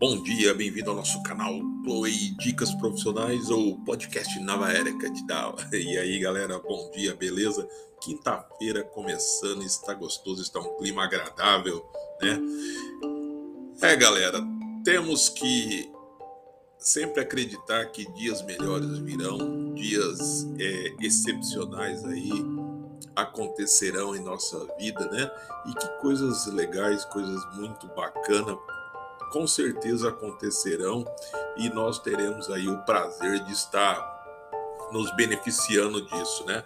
Bom dia, bem-vindo ao nosso canal Play Dicas Profissionais ou podcast Nova Era Catidal. E aí, galera, bom dia, beleza? Quinta-feira começando, está gostoso, está um clima agradável, né? É, galera, temos que sempre acreditar que dias melhores virão, dias é, excepcionais aí acontecerão em nossa vida, né? E que coisas legais, coisas muito bacanas com certeza acontecerão e nós teremos aí o prazer de estar nos beneficiando disso, né?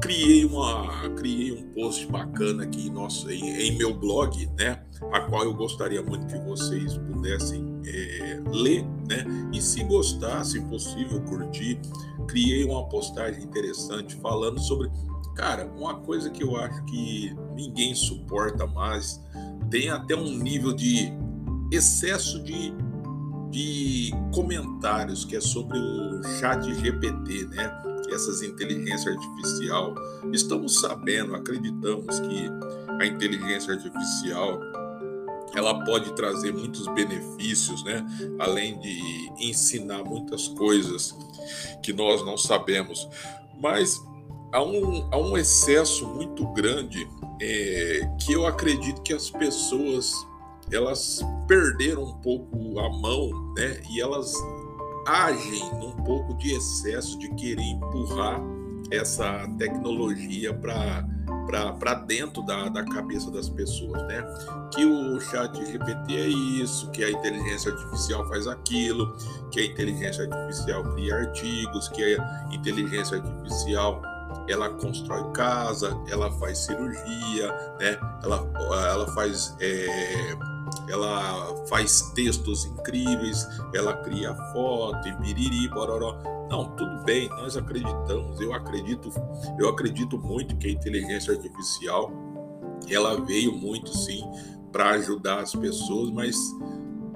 Criei uma, criei um post bacana aqui nosso, em, em meu blog, né? A qual eu gostaria muito que vocês pudessem é, ler, né? E se gostar, se possível, curtir, criei uma postagem interessante falando sobre, cara, uma coisa que eu acho que ninguém suporta mais, tem até um nível de excesso de, de comentários que é sobre o chat GPT, né? Essas inteligência artificial. Estamos sabendo, acreditamos que a inteligência artificial ela pode trazer muitos benefícios, né? Além de ensinar muitas coisas que nós não sabemos. Mas há um, há um excesso muito grande é, que eu acredito que as pessoas elas perderam um pouco a mão, né? E elas agem num pouco de excesso de querer empurrar essa tecnologia para dentro da, da cabeça das pessoas, né? Que o chat GPT é isso, que a inteligência artificial faz aquilo, que a inteligência artificial cria artigos, que a inteligência artificial ela constrói casa, ela faz cirurgia, né? Ela, ela faz é, ela faz textos incríveis, ela cria foto e piriri, bororó. Não, tudo bem, nós acreditamos, eu acredito, eu acredito muito que a inteligência artificial ela veio muito sim para ajudar as pessoas, mas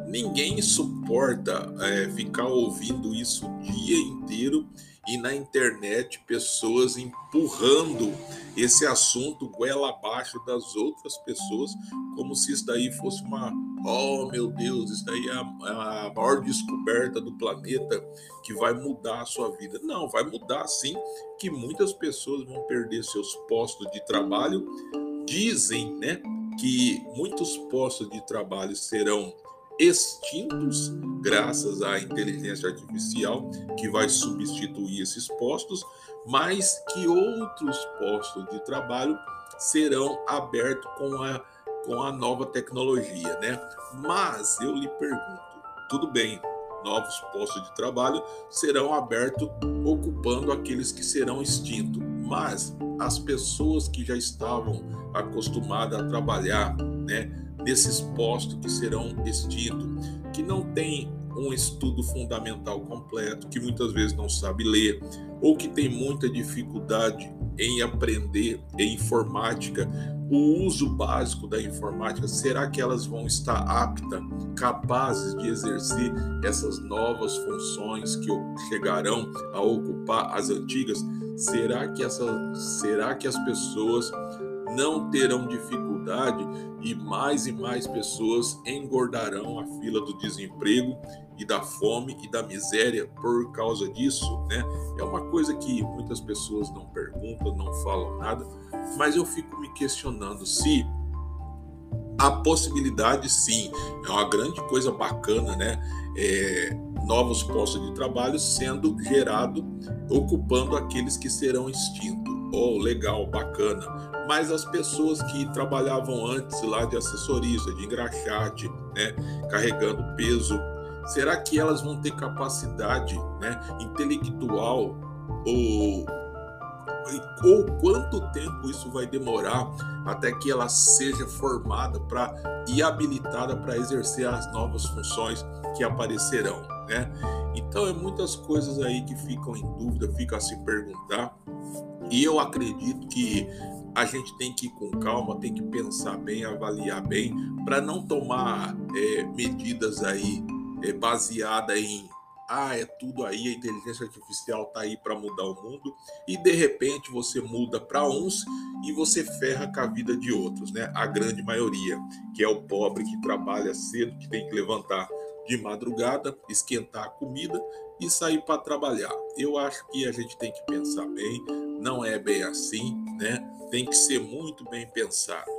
ninguém suporta é, ficar ouvindo isso o dia inteiro e na internet pessoas empurrando esse assunto goela abaixo das outras pessoas, como se isso daí fosse uma, oh meu Deus, isso daí é a, é a maior descoberta do planeta que vai mudar a sua vida. Não, vai mudar sim, que muitas pessoas vão perder seus postos de trabalho. Dizem, né, que muitos postos de trabalho serão extintos graças à inteligência artificial que vai substituir esses postos, mas que outros postos de trabalho serão abertos com a, com a nova tecnologia, né? Mas eu lhe pergunto, tudo bem, novos postos de trabalho serão abertos ocupando aqueles que serão extintos, mas as pessoas que já estavam acostumadas a trabalhar, né? desses postos que serão extintos, que não tem um estudo fundamental completo, que muitas vezes não sabe ler, ou que tem muita dificuldade em aprender em informática, o uso básico da informática, será que elas vão estar aptas, capazes de exercer essas novas funções que chegarão a ocupar as antigas? Será que, essa, será que as pessoas não terão dificuldade e mais e mais pessoas engordarão a fila do desemprego e da fome e da miséria por causa disso, né? É uma coisa que muitas pessoas não perguntam, não falam nada, mas eu fico me questionando se a possibilidade, sim, é uma grande coisa bacana, né? É, novos postos de trabalho sendo gerado, ocupando aqueles que serão extintos oh, legal, bacana. Mas as pessoas que trabalhavam antes lá de assessorista, de engraxate, né, carregando peso, será que elas vão ter capacidade né, intelectual ou, ou quanto tempo isso vai demorar até que ela seja formada para e habilitada para exercer as novas funções que aparecerão, né? Então é muitas coisas aí que ficam em dúvida, fica a se perguntar e eu acredito que a gente tem que ir com calma, tem que pensar bem, avaliar bem, para não tomar é, medidas aí é, baseadas em ah, é tudo aí, a inteligência artificial tá aí para mudar o mundo, e de repente você muda para uns e você ferra com a vida de outros, né? A grande maioria, que é o pobre que trabalha cedo, que tem que levantar de madrugada, esquentar a comida e sair para trabalhar. Eu acho que a gente tem que pensar bem, não é bem assim, né? Tem que ser muito bem pensado.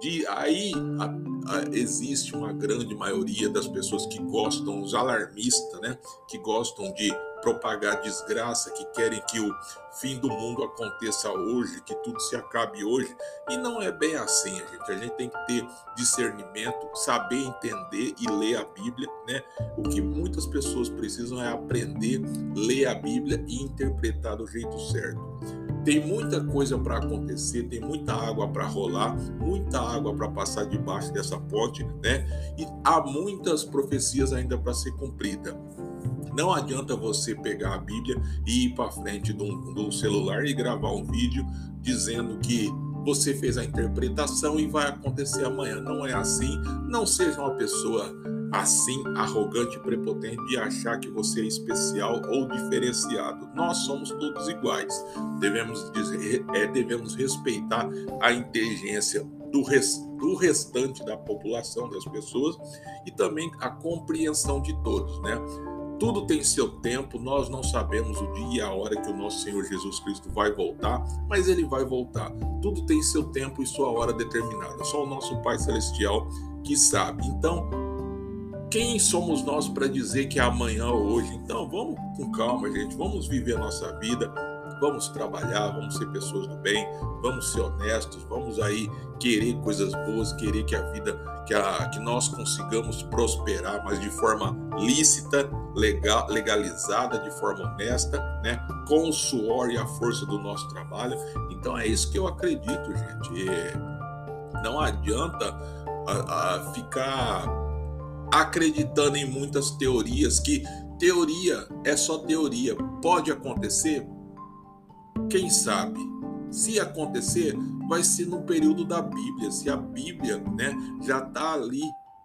De aí a, a, existe uma grande maioria das pessoas que gostam, os alarmistas, né? Que gostam de propagar desgraça, que querem que o fim do mundo aconteça hoje, que tudo se acabe hoje. E não é bem assim, gente. A gente tem que ter discernimento, saber entender e ler a Bíblia, né? O que muitas pessoas precisam é aprender, ler a Bíblia e interpretar do jeito certo. Tem muita coisa para acontecer, tem muita água para rolar, muita água para passar debaixo dessa ponte, né? E há muitas profecias ainda para ser cumprida. Não adianta você pegar a Bíblia e ir para frente de um celular e gravar um vídeo dizendo que você fez a interpretação e vai acontecer amanhã. Não é assim. Não seja uma pessoa assim, arrogante e prepotente de achar que você é especial ou diferenciado. Nós somos todos iguais. Devemos, dizer, é, devemos respeitar a inteligência do, do restante da população, das pessoas, e também a compreensão de todos, né? Tudo tem seu tempo, nós não sabemos o dia e a hora que o nosso Senhor Jesus Cristo vai voltar, mas ele vai voltar. Tudo tem seu tempo e sua hora determinada. Só o nosso Pai Celestial que sabe. Então, quem somos nós para dizer que é amanhã ou hoje? Então, vamos com calma, gente. Vamos viver a nossa vida vamos trabalhar, vamos ser pessoas do bem, vamos ser honestos, vamos aí querer coisas boas, querer que a vida, que, a, que nós consigamos prosperar, mas de forma lícita, legal, legalizada, de forma honesta, né? com o suor e a força do nosso trabalho. Então é isso que eu acredito, gente. Não adianta a, a ficar acreditando em muitas teorias que teoria é só teoria. Pode acontecer? Quem sabe? Se acontecer, vai ser no período da Bíblia. Se a Bíblia né, já está ali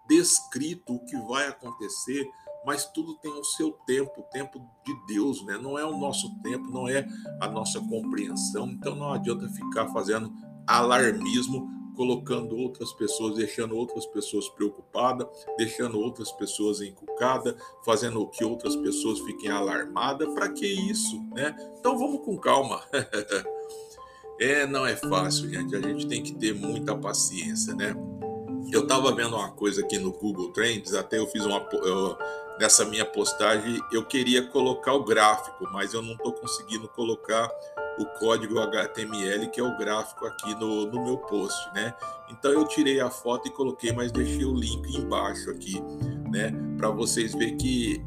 descrito o que vai acontecer, mas tudo tem o seu tempo, o tempo de Deus, né? Não é o nosso tempo, não é a nossa compreensão. Então não adianta ficar fazendo alarmismo colocando outras pessoas, deixando outras pessoas preocupadas, deixando outras pessoas encucadas, fazendo que outras pessoas fiquem alarmadas. Para que isso, né? Então vamos com calma. é, não é fácil, gente. A gente tem que ter muita paciência, né? Eu estava vendo uma coisa aqui no Google Trends, até eu fiz uma. Eu, nessa minha postagem, eu queria colocar o gráfico, mas eu não estou conseguindo colocar o código HTML, que é o gráfico aqui no, no meu post, né? Então eu tirei a foto e coloquei, mas deixei o link embaixo aqui, né? Para vocês verem que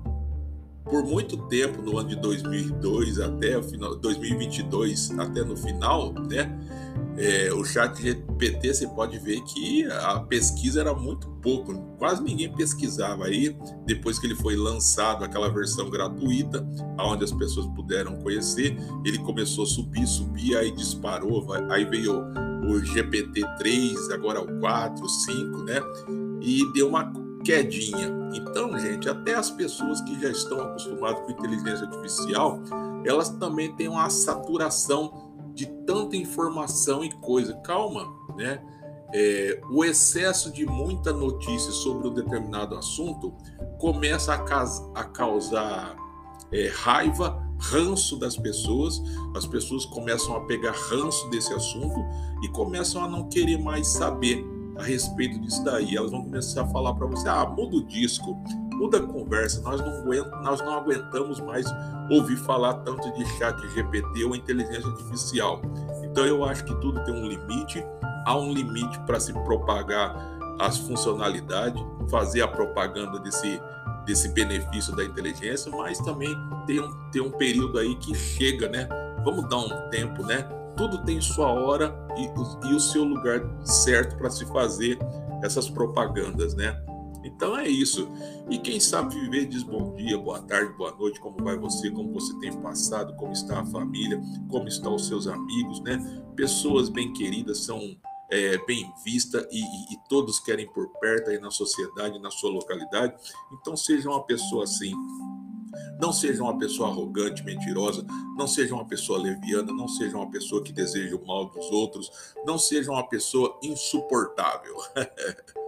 por muito tempo, no ano de 2002 até o final, 2022 até no final, né? É, o chat GPT você pode ver que a pesquisa era muito pouco, quase ninguém pesquisava. Aí, depois que ele foi lançado, aquela versão gratuita, onde as pessoas puderam conhecer, ele começou a subir, subir, aí disparou, aí veio o GPT-3, agora o 4, o 5, né? E deu uma quedinha. Então, gente, até as pessoas que já estão acostumadas com inteligência artificial, elas também têm uma saturação de tanta informação e coisa. Calma, né? É, o excesso de muita notícia sobre um determinado assunto começa a, a causar é, raiva, ranço das pessoas, as pessoas começam a pegar ranço desse assunto e começam a não querer mais saber a respeito disso daí. Elas vão começar a falar para você: ah, muda o disco, muda a conversa, nós não, aguentamos, nós não aguentamos mais ouvir falar tanto de chat GPT ou inteligência artificial. Então eu acho que tudo tem um limite, há um limite para se propagar as funcionalidades, fazer a propaganda desse, desse benefício da inteligência, mas também tem um, tem um período aí que chega, né? Vamos dar um tempo, né? Tudo tem sua hora e, e o seu lugar certo para se fazer essas propagandas, né? Então é isso. E quem sabe viver diz bom dia, boa tarde, boa noite, como vai você, como você tem passado, como está a família, como estão os seus amigos, né? Pessoas bem queridas são é, bem vistas e, e, e, todos querem por perto aí na sociedade, na sua localidade. Então seja uma pessoa assim. Não seja uma pessoa arrogante, mentirosa, não seja uma pessoa leviana, não seja uma pessoa que deseja o mal dos outros, não seja uma pessoa insuportável.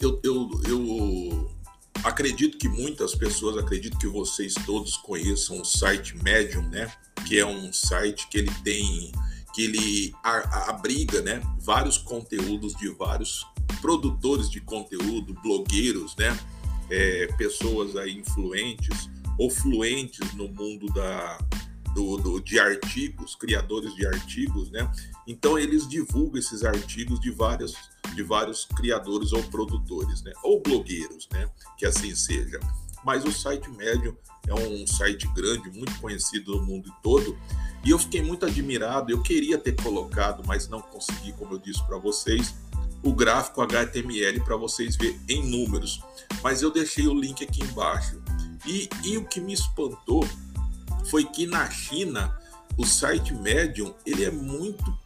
eu, eu, eu acredito que muitas pessoas, acredito que vocês todos conheçam o site Medium, né? Que é um site que ele tem, que ele abriga, né? Vários conteúdos de vários produtores de conteúdo, blogueiros, né? É, pessoas aí influentes ou fluentes no mundo da, do, do, de artigos, criadores de artigos, né? Então eles divulgam esses artigos de vários, de vários criadores ou produtores, né? Ou blogueiros, né? Que assim seja. Mas o site Medium é um site grande, muito conhecido no mundo todo, e eu fiquei muito admirado. Eu queria ter colocado, mas não consegui, como eu disse para vocês, o gráfico HTML para vocês verem em números. Mas eu deixei o link aqui embaixo. E, e o que me espantou foi que na China o site Medium ele é muito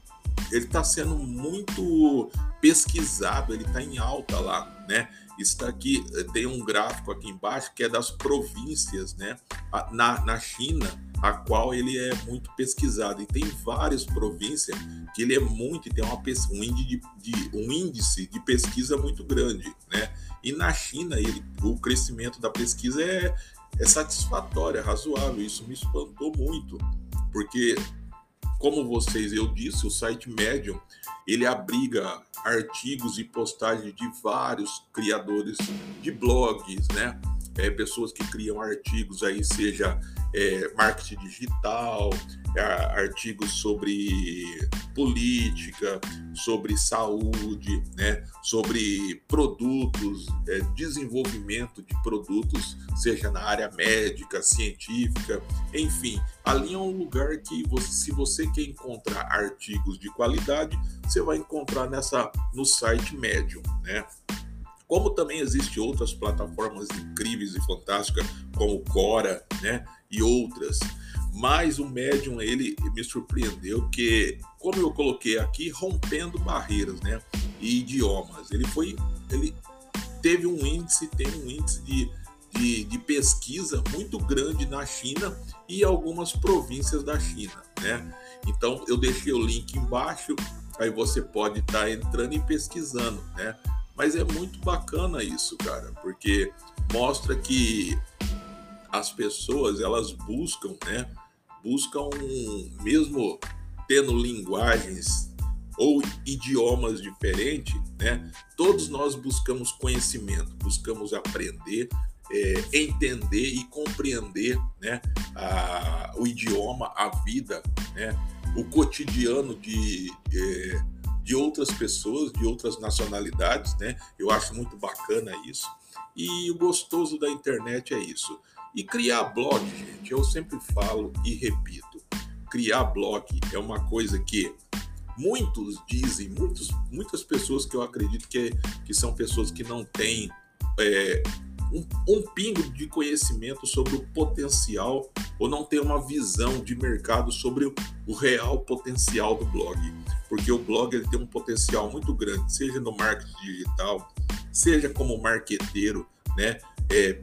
ele está sendo muito pesquisado, ele está em alta lá, né? Está aqui, tem um gráfico aqui embaixo que é das províncias, né? Na, na China, a qual ele é muito pesquisado. E tem várias províncias que ele é muito, tem uma, um, índice de, de, um índice de pesquisa muito grande, né? E na China, ele, o crescimento da pesquisa é, é satisfatório, é razoável. Isso me espantou muito, porque, como vocês eu disse, o site Medium ele abriga artigos e postagens de vários criadores de blogs, né? É, pessoas que criam artigos aí, seja é, marketing digital, é, artigos sobre política, sobre saúde, né, sobre produtos, é, desenvolvimento de produtos, seja na área médica, científica, enfim. Ali é um lugar que, você, se você quer encontrar artigos de qualidade, você vai encontrar nessa no site Medium, né? Como também existem outras plataformas incríveis e fantásticas, como Cora, né? E outras. Mas o Medium, ele me surpreendeu que, como eu coloquei aqui, rompendo barreiras, né? E idiomas. Ele foi, ele teve um índice, tem um índice de, de, de pesquisa muito grande na China e algumas províncias da China, né? Então eu deixei o link embaixo, aí você pode estar tá entrando e pesquisando, né? Mas é muito bacana isso, cara, porque mostra que as pessoas elas buscam, né? Buscam mesmo tendo linguagens ou idiomas diferentes, né? Todos nós buscamos conhecimento, buscamos aprender, é, entender e compreender, né? A, o idioma, a vida, né? O cotidiano de, de é, de outras pessoas, de outras nacionalidades, né? Eu acho muito bacana isso. E o gostoso da internet é isso. E criar blog, gente, eu sempre falo e repito, criar blog é uma coisa que muitos dizem, muitos, muitas pessoas que eu acredito que, que são pessoas que não têm é, um, um pingo de conhecimento sobre o potencial ou não ter uma visão de mercado sobre o, real potencial do blog. Porque o blog ele tem um potencial muito grande, seja no marketing digital, seja como marqueteiro, né? É,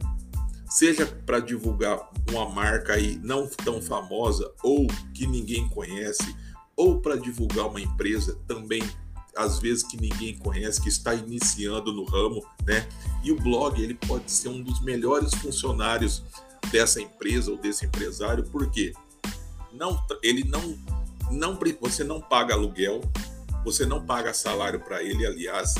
seja para divulgar uma marca aí não tão famosa ou que ninguém conhece, ou para divulgar uma empresa também às vezes que ninguém conhece, que está iniciando no ramo, né? E o blog ele pode ser um dos melhores funcionários dessa empresa ou desse empresário, porque não, ele não, não, você não paga aluguel, você não paga salário para ele, aliás,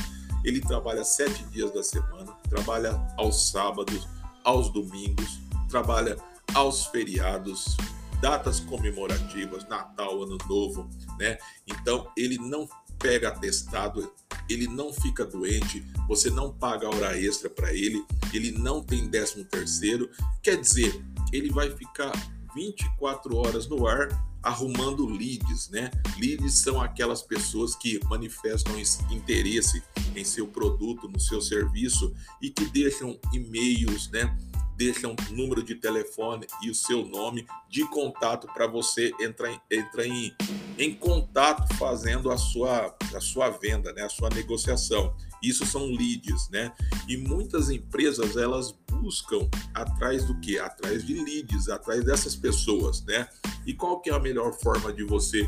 ele trabalha sete dias da semana, trabalha aos sábados, aos domingos, trabalha aos feriados, datas comemorativas, Natal, Ano Novo, né? Então ele não pega atestado, ele não fica doente, você não paga hora extra para ele, ele não tem décimo terceiro, quer dizer, ele vai ficar 24 horas no ar arrumando leads, né? Leads são aquelas pessoas que manifestam interesse em seu produto, no seu serviço e que deixam e-mails, né? Deixam o número de telefone e o seu nome de contato para você entrar, em, entrar em, em contato fazendo a sua, a sua venda, né, a sua negociação. Isso são leads, né? E muitas empresas elas buscam atrás do que? Atrás de leads, atrás dessas pessoas, né? E qual que é a melhor forma de você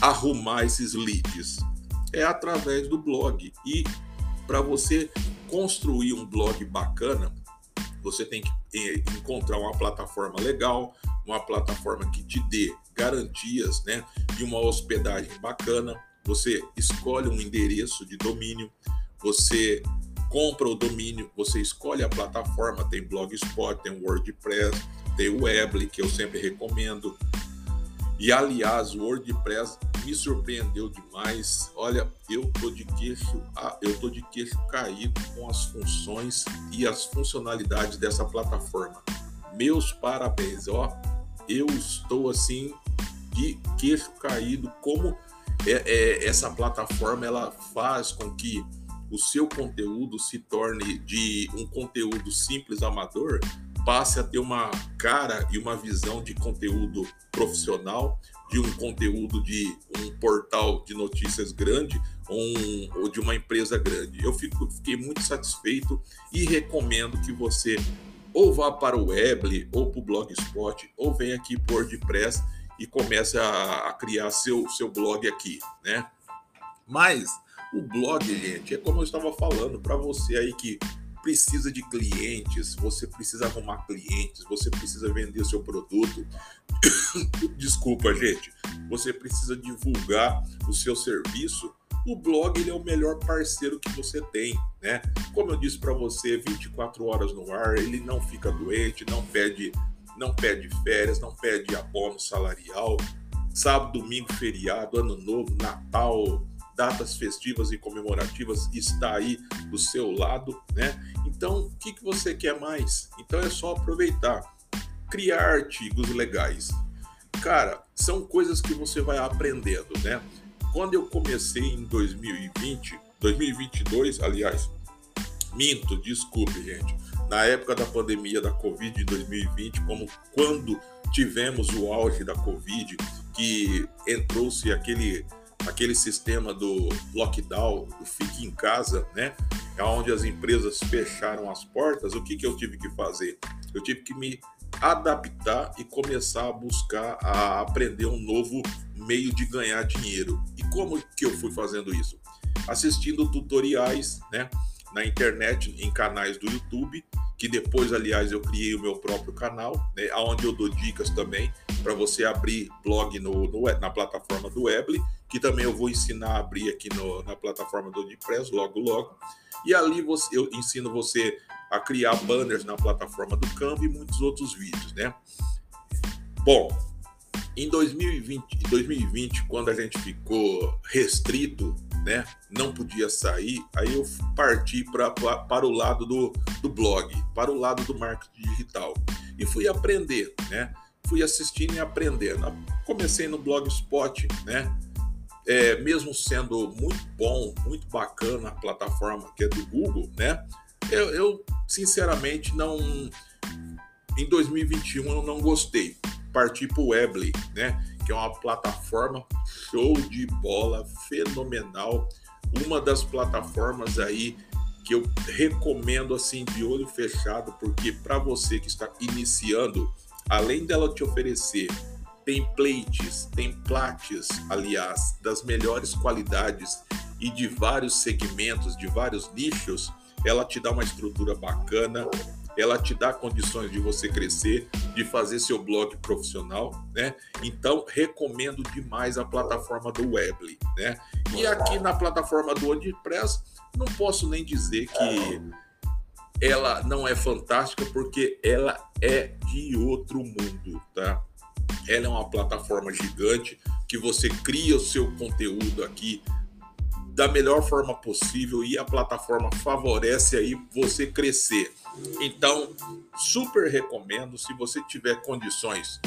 arrumar esses leads? É através do blog. E para você construir um blog bacana, você tem que eh, encontrar uma plataforma legal, uma plataforma que te dê garantias, né? E uma hospedagem bacana. Você escolhe um endereço de domínio, você compra o domínio, você escolhe a plataforma, tem Blogspot, tem WordPress, tem o Weebly, que eu sempre recomendo. E aliás, o WordPress me surpreendeu demais. Olha, eu tô de queixo, eu tô de queixo caído com as funções e as funcionalidades dessa plataforma. Meus parabéns, ó. Eu estou assim de queixo caído como é, é, essa plataforma ela faz com que o seu conteúdo se torne de um conteúdo simples amador passe a ter uma cara e uma visão de conteúdo profissional, de um conteúdo de um portal de notícias grande um, ou de uma empresa grande. Eu fico, fiquei muito satisfeito e recomendo que você ou vá para o Weebly ou para o Blogspot ou venha aqui por WordPress e comece a, a criar seu, seu blog aqui, né? Mas o blog, gente, é como eu estava falando para você aí que precisa de clientes, você precisa arrumar clientes, você precisa vender seu produto. Desculpa, gente. Você precisa divulgar o seu serviço. O blog ele é o melhor parceiro que você tem, né? Como eu disse para você, 24 horas no ar, ele não fica doente, não pede, não pede férias, não pede abono salarial. Sábado, domingo, feriado, ano novo, Natal, datas festivas e comemorativas está aí do seu lado, né? Então, o que, que você quer mais? Então é só aproveitar, criar artigos legais. Cara, são coisas que você vai aprendendo, né? Quando eu comecei em 2020, 2022, aliás, minto, desculpe, gente. Na época da pandemia da Covid de 2020, como quando tivemos o auge da Covid, que entrou-se aquele aquele sistema do lockdown, do fique em casa, né? É onde as empresas fecharam as portas, o que, que eu tive que fazer? Eu tive que me adaptar e começar a buscar, a aprender um novo meio de ganhar dinheiro. E como que eu fui fazendo isso? Assistindo tutoriais, né? Na internet, em canais do YouTube, que depois, aliás, eu criei o meu próprio canal, né, onde eu dou dicas também para você abrir blog no, no, na plataforma do Weebly que também eu vou ensinar a abrir aqui no, na plataforma do WordPress logo logo. E ali você, eu ensino você a criar banners na plataforma do Canva e muitos outros vídeos, né? Bom, em 2020, 2020 quando a gente ficou restrito, né, não podia sair, aí eu parti pra, pra, para o lado do, do blog, para o lado do marketing digital e fui aprender, né? Fui assistindo e aprendendo. Comecei no Blogspot, né? é, mesmo sendo muito bom, muito bacana a plataforma que é do Google, né? Eu, eu sinceramente não. Em 2021 eu não gostei. Parti para o Weebly, né? Que é uma plataforma show de bola, fenomenal. Uma das plataformas aí que eu recomendo assim de olho fechado, porque para você que está iniciando, além dela te oferecer templates, templates, aliás, das melhores qualidades e de vários segmentos, de vários nichos, ela te dá uma estrutura bacana, ela te dá condições de você crescer, de fazer seu blog profissional, né? Então, recomendo demais a plataforma do Weebly, né? E aqui na plataforma do WordPress, não posso nem dizer que ela não é fantástica, porque ela é de outro mundo, tá? Ela é uma plataforma gigante que você cria o seu conteúdo aqui da melhor forma possível e a plataforma favorece aí você crescer. Então, super recomendo se você tiver condições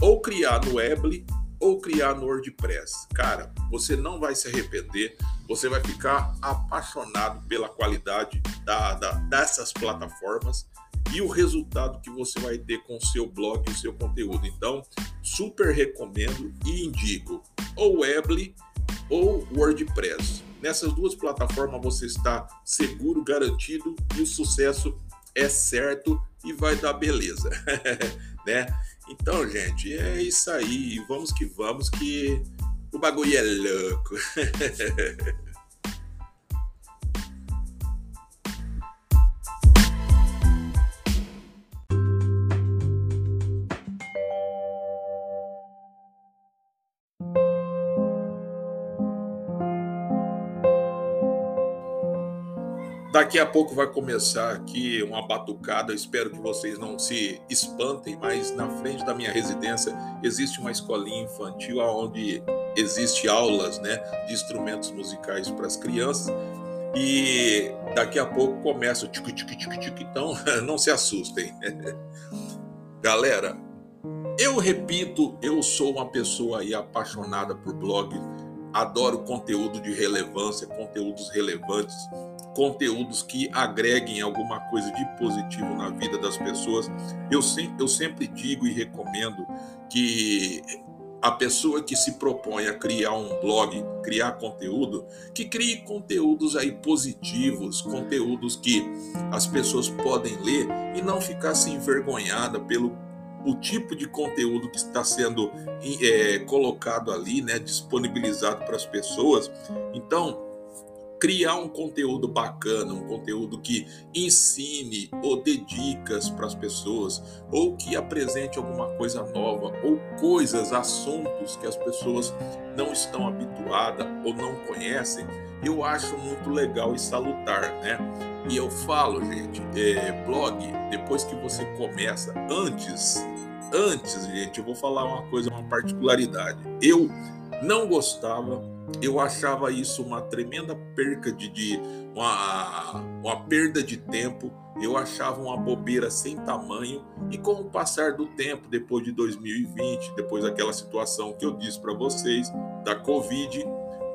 ou criar no Weebly ou criar no WordPress. Cara, você não vai se arrepender, você vai ficar apaixonado pela qualidade da, da dessas plataformas e o resultado que você vai ter com o seu blog e o seu conteúdo. Então, super recomendo e indico ou Weebly ou WordPress. Nessas duas plataformas você está seguro, garantido e o sucesso é certo e vai dar beleza, né? Então, gente, é isso aí. Vamos que vamos que o bagulho é louco. Daqui a pouco vai começar aqui uma batucada. Espero que vocês não se espantem, mas na frente da minha residência existe uma escolinha infantil onde existe aulas, né, de instrumentos musicais para as crianças. E daqui a pouco começa o tic tic tic tic, então não se assustem. Galera, eu repito, eu sou uma pessoa aí apaixonada por blog, adoro conteúdo de relevância, conteúdos relevantes conteúdos que agreguem alguma coisa de positivo na vida das pessoas. Eu sempre, eu sempre digo e recomendo que a pessoa que se propõe a criar um blog, criar conteúdo, que crie conteúdos aí positivos, conteúdos que as pessoas podem ler e não ficar se envergonhada pelo o tipo de conteúdo que está sendo é, colocado ali, né, disponibilizado para as pessoas. Então, criar um conteúdo bacana, um conteúdo que ensine ou dê dicas para as pessoas, ou que apresente alguma coisa nova, ou coisas, assuntos que as pessoas não estão habituadas ou não conhecem, eu acho muito legal e salutar, né? E eu falo, gente, é, blog, depois que você começa, antes, antes, gente, eu vou falar uma coisa, uma particularidade. Eu não gostava eu achava isso uma tremenda perca de, de uma, uma perda de tempo. Eu achava uma bobeira sem tamanho. E com o passar do tempo, depois de 2020, depois daquela situação que eu disse para vocês da Covid,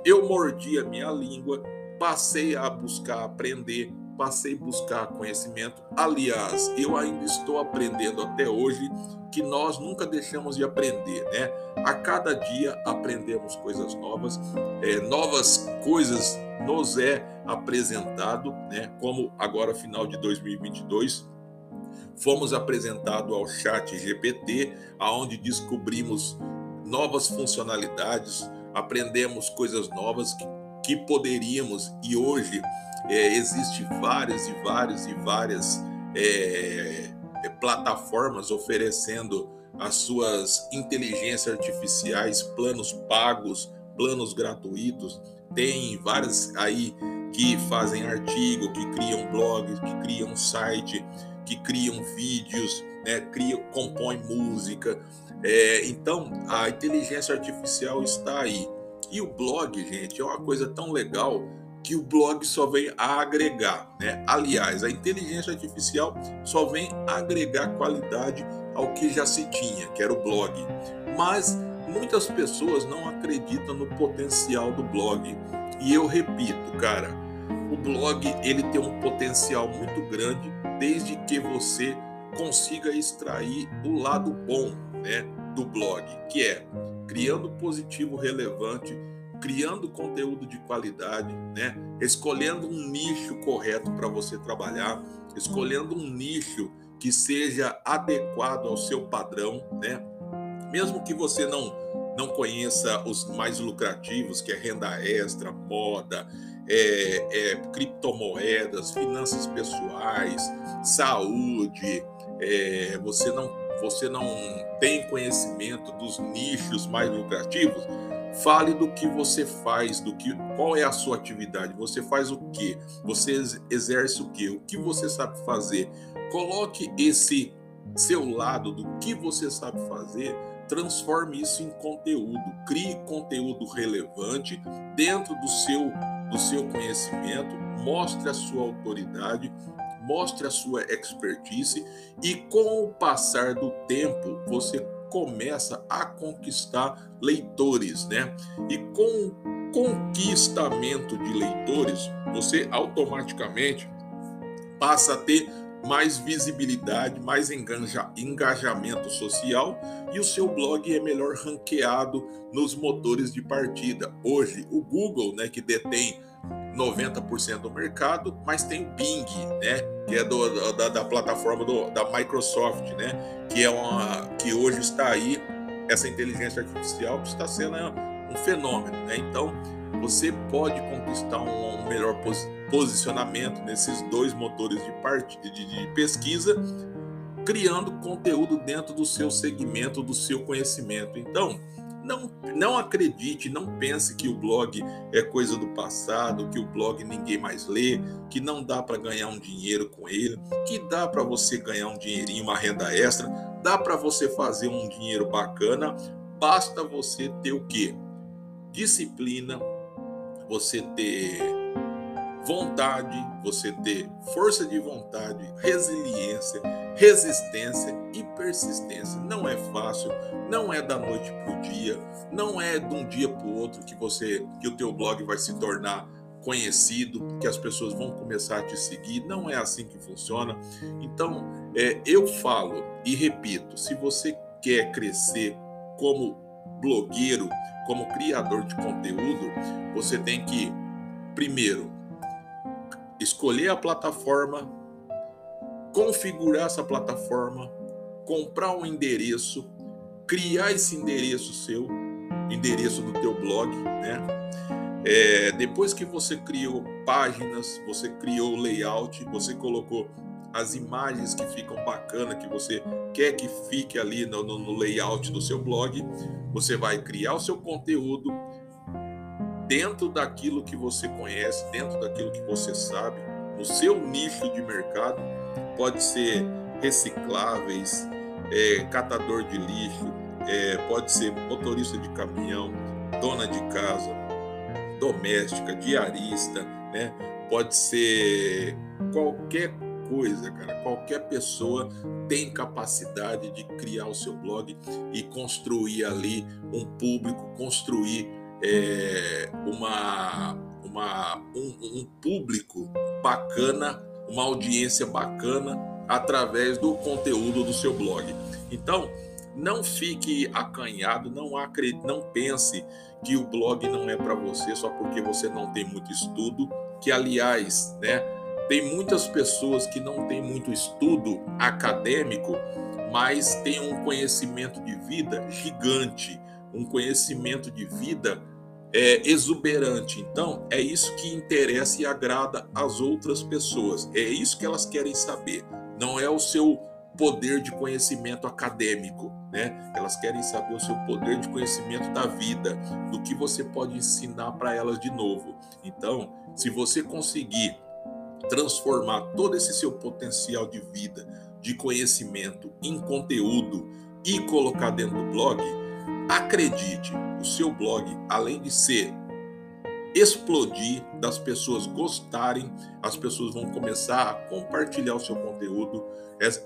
eu mordi a minha língua, passei a buscar aprender, passei a buscar conhecimento. Aliás, eu ainda estou aprendendo até hoje que nós nunca deixamos de aprender, né? A cada dia aprendemos coisas novas, é, novas coisas nos é apresentado, né? Como agora final de 2022 fomos apresentados ao Chat GPT, aonde descobrimos novas funcionalidades, aprendemos coisas novas que, que poderíamos e hoje é, existe várias e várias e várias é, é, plataformas oferecendo as suas inteligências artificiais, planos pagos, planos gratuitos. Tem várias aí que fazem artigo, que criam blogs, que criam site, que criam vídeos, né, criam, compõem música. É, então, a inteligência artificial está aí. E o blog, gente, é uma coisa tão legal que o blog só vem a agregar, né? Aliás, a inteligência artificial só vem agregar qualidade ao que já se tinha, que era o blog. Mas muitas pessoas não acreditam no potencial do blog. E eu repito, cara, o blog ele tem um potencial muito grande desde que você consiga extrair o lado bom, né, do blog, que é criando positivo relevante criando conteúdo de qualidade, né? Escolhendo um nicho correto para você trabalhar, escolhendo um nicho que seja adequado ao seu padrão, né? Mesmo que você não não conheça os mais lucrativos, que é renda extra, moda, é, é, criptomoedas, finanças pessoais, saúde, é, você não você não tem conhecimento dos nichos mais lucrativos, Fale do que você faz, do que qual é a sua atividade, você faz o que, você exerce o que, o que você sabe fazer. Coloque esse seu lado do que você sabe fazer, transforme isso em conteúdo, crie conteúdo relevante dentro do seu do seu conhecimento, mostre a sua autoridade, mostre a sua expertise e com o passar do tempo você começa a conquistar leitores, né? E com o conquistamento de leitores, você automaticamente passa a ter mais visibilidade, mais engaja, engajamento social e o seu blog é melhor ranqueado nos motores de partida. Hoje, o Google, né, que detém 90% do mercado, mas tem o Bing, né, que é do, da, da, plataforma do, da Microsoft, né, que é uma que hoje está aí essa inteligência artificial que está sendo um fenômeno, né? Então você pode conquistar um, melhor pos, posicionamento nesses dois motores de, part, de pesquisa, criando conteúdo dentro do seu segmento, do seu conhecimento. Então Não, não acredite, não pense que o blog é coisa do passado, que o blog ninguém mais lê, que não dá para ganhar um dinheiro com ele, que dá para você ganhar um dinheirinho, uma renda extra, dá para você fazer um dinheiro bacana, basta você ter o quê? Disciplina, você ter vontade, você ter força de vontade, resiliência, resistência e persistência. Não é fácil, não é da noite para o dia, não é de um dia para o outro que você que o teu blog vai se tornar conhecido, que as pessoas vão começar a te seguir. Não é assim que funciona. Então, é, eu falo e repito: se você quer crescer como blogueiro, como criador de conteúdo, você tem que primeiro escolher a plataforma, configurar essa plataforma, comprar um endereço, criar esse endereço seu, endereço do teu blog, né? É, depois que você criou páginas, você criou layout, você colocou as imagens que ficam bacana, que você quer que fique ali no, no layout do seu blog, você vai criar o seu conteúdo, dentro daquilo que você conhece, dentro daquilo que você sabe, no seu nicho de mercado, pode ser recicláveis, é, catador de lixo, é, pode ser motorista de caminhão, dona de casa, doméstica, diarista, né? Pode ser qualquer coisa, cara. Qualquer pessoa tem capacidade de criar o seu blog e construir ali um público, construir é, uma, uma, um, um público bacana, uma audiência bacana através do conteúdo do seu blog. Então, não fique acanhado, não acredite, não pense que o blog não é para você só porque você não tem muito estudo, que aliás, né, tem muitas pessoas que não têm muito estudo acadêmico, mas têm um conhecimento de vida gigante, um conhecimento de vida é, exuberante. Então, é isso que interessa e agrada às outras pessoas. É isso que elas querem saber. Não é o seu poder de conhecimento acadêmico, né? Elas querem saber o seu poder de conhecimento da vida, do que você pode ensinar para elas de novo. Então, se você conseguir transformar todo esse seu potencial de vida, de conhecimento em conteúdo e colocar dentro do blog, Acredite, o seu blog, além de ser explodir, das pessoas gostarem, as pessoas vão começar a compartilhar o seu conteúdo,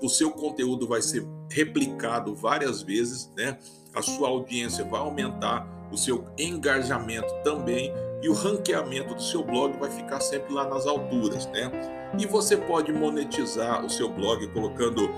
o seu conteúdo vai ser replicado várias vezes, né? A sua audiência vai aumentar, o seu engajamento também e o ranqueamento do seu blog vai ficar sempre lá nas alturas, né? E você pode monetizar o seu blog colocando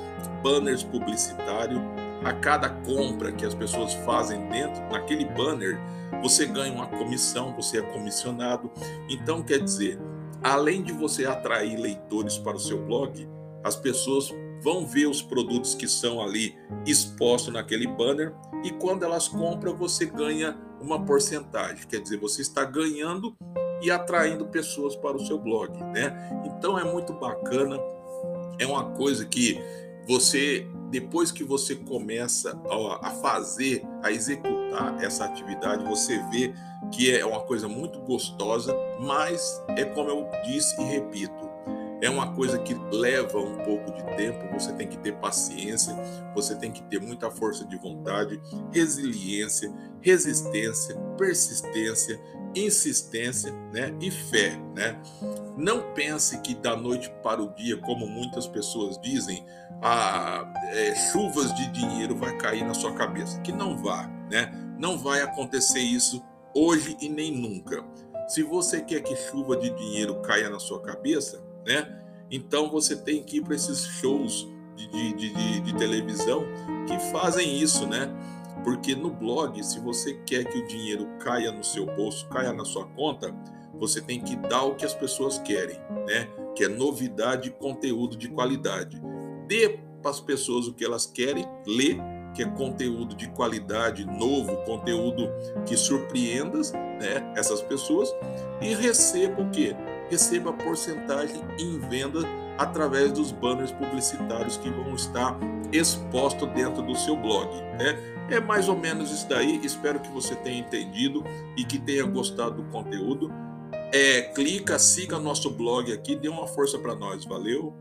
banners publicitários a cada compra que as pessoas fazem dentro naquele banner, você ganha uma comissão, você é comissionado. Então, quer dizer, além de você atrair leitores para o seu blog, as pessoas vão ver os produtos que são ali expostos naquele banner e quando elas compram, você ganha uma porcentagem. Quer dizer, você está ganhando e atraindo pessoas para o seu blog, né? Então é muito bacana. É uma coisa que você depois que você começa a fazer, a executar essa atividade, você vê que é uma coisa muito gostosa, mas é como eu disse e repito, é uma coisa que leva um pouco de tempo, você tem que ter paciência, você tem que ter muita força de vontade, resiliência, resistência, persistência, insistência, né, e fé, né? Não pense que da noite para o dia, como muitas pessoas dizem, a é, chuvas de dinheiro vai cair na sua cabeça. Que não vá, né? Não vai acontecer isso hoje e nem nunca. Se você quer que chuva de dinheiro caia na sua cabeça, né? Então você tem que ir para esses shows de, de, de, de, televisão que fazem isso, né? Porque no blog, se você quer que o dinheiro caia no seu bolso, caia na sua conta, você tem que dar o que as pessoas querem, né? Que é novidade e conteúdo de qualidade dê para as pessoas o que elas querem ler, que é conteúdo de qualidade, novo, conteúdo que surpreenda né, essas pessoas, e receba o quê? Receba porcentagem em venda através dos banners publicitários que vão estar expostos dentro do seu blog. Né? É mais ou menos isso daí. Espero que você tenha entendido e que tenha gostado do conteúdo. É, clica, siga nosso blog aqui, dê uma força para nós. Valeu!